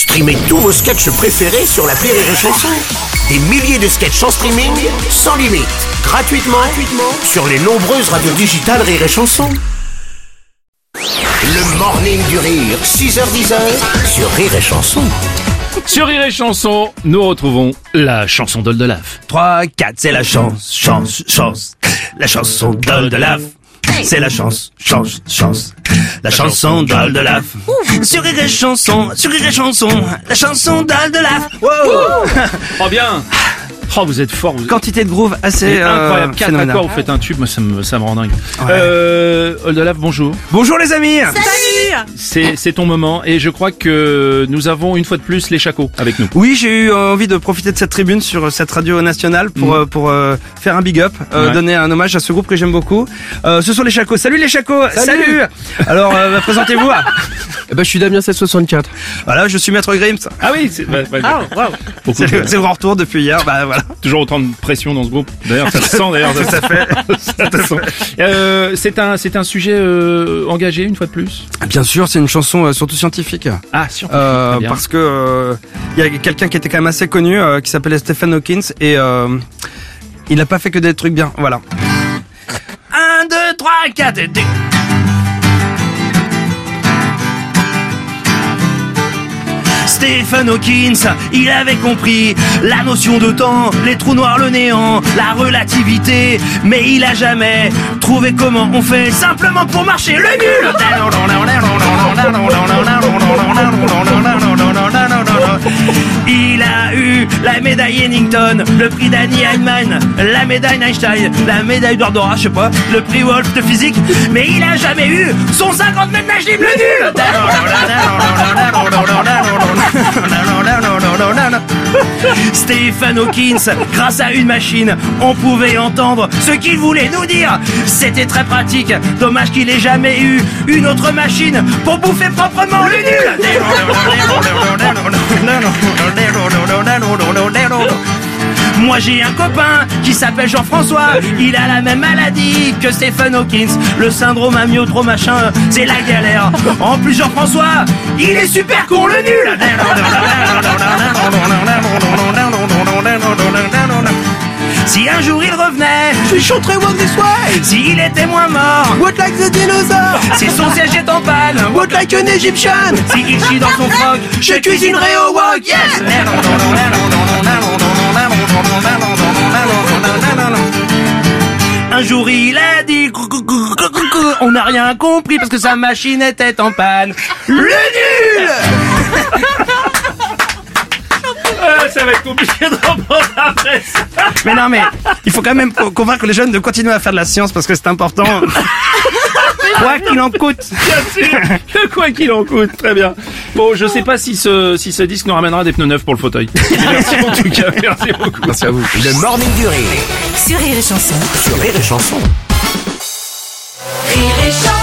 Streamez tous vos sketchs préférés sur la Rire et Chanson. Des milliers de sketchs en streaming, sans limite, gratuitement, gratuitement sur les nombreuses radios digitales Rire et Chanson. Le morning du rire, 6h10 sur Rire et Chanson. Sur Rire et Chanson, nous retrouvons la chanson d'Oldelaf. 3, 4, c'est la chance, chance, chance. La chanson d'Oldelaf. C'est la chance, chance, chance. La chanson d'Oldelaf. Sur Rire et Chanson, sur et Chanson. La chanson d'Oldelaf. Wow Oh bien Oh vous êtes fort, vous Quantité de groove assez euh, incroyable. Quatre accords, vous faites un tube, moi ça me, ça me rend dingue. Euh, Oldelaf, bonjour. Bonjour les amis C'est, c'est ton moment et je crois que nous avons une fois de plus les chacos avec nous. Oui, j'ai eu euh, envie de profiter de cette tribune sur euh, cette radio nationale pour euh, pour euh, faire un big up, euh, Ouais. donner un hommage à ce groupe que j'aime beaucoup. Euh, ce sont les Chacos. Salut les Chacos. Salut. Alors euh, bah, présentez-vous. Eh ben, je suis Damien 764. voilà, je suis Maître Grims. Ah oui, c'est, bah, bah, le, le grand retour depuis hier. Bah voilà. toujours autant de pression dans ce groupe. D'ailleurs, ça se sent d'ailleurs. Fait. Ça se sent. Euh, c'est un, c'est un sujet euh, engagé une fois de plus? Bien sûr, c'est une chanson euh, surtout scientifique. Ah. Euh, Très bien. parce que il y a quelqu'un qui était quand même assez connu qui s'appelait Stephen Hawkins et il n'a pas fait que des trucs bien. Voilà. 1, 2, 3, 4 et Stephen Hawkins, il avait compris la notion de temps, les trous noirs, le néant, la relativité, mais il a jamais trouvé comment on fait simplement pour marcher le nul. Il a eu la médaille Hennington, le prix d'Annie Heinemann, la médaille Einstein, la médaille d'Ordora, je sais pas, le prix Wolf de physique, mais il a jamais eu son 50 mètres nage libre le nul. Stephen Hawkins, grâce à une machine, on pouvait entendre ce qu'il voulait nous dire. C'était très pratique, dommage qu'il ait jamais eu une autre machine pour bouffer proprement le nul. Moi j'ai un copain qui s'appelle Jean-François, il a la même maladie que Stephen Hawkins, le syndrome amyotro machin, c'est la galère. En plus Jean-François, il est super con le nul. Chanterais Walk This Way. S'il était moins mort, What like the dinosaur? Si son siège est en panne, What like an Egyptian? Si il chie dans son froc, je cuisinerai au wok, yes. Un jour il a dit On n'a rien compris parce que sa machine était en panne Le nul Ça va être compliqué de reprendre après ça. Mais non mais il faut quand même co- convaincre les jeunes de continuer à faire de la science parce que c'est important Quoi qu'il en coûte Bien sûr. Quoi qu'il en coûte, très bien. Bon, je sais pas si ce, si ce disque nous ramènera des pneus neufs pour le fauteuil. Merci en tout cas, merci beaucoup. Merci à vous. Le morning du rire, Sur Rire et Chanson. sur Rire et Chanson. Rire et Chanson.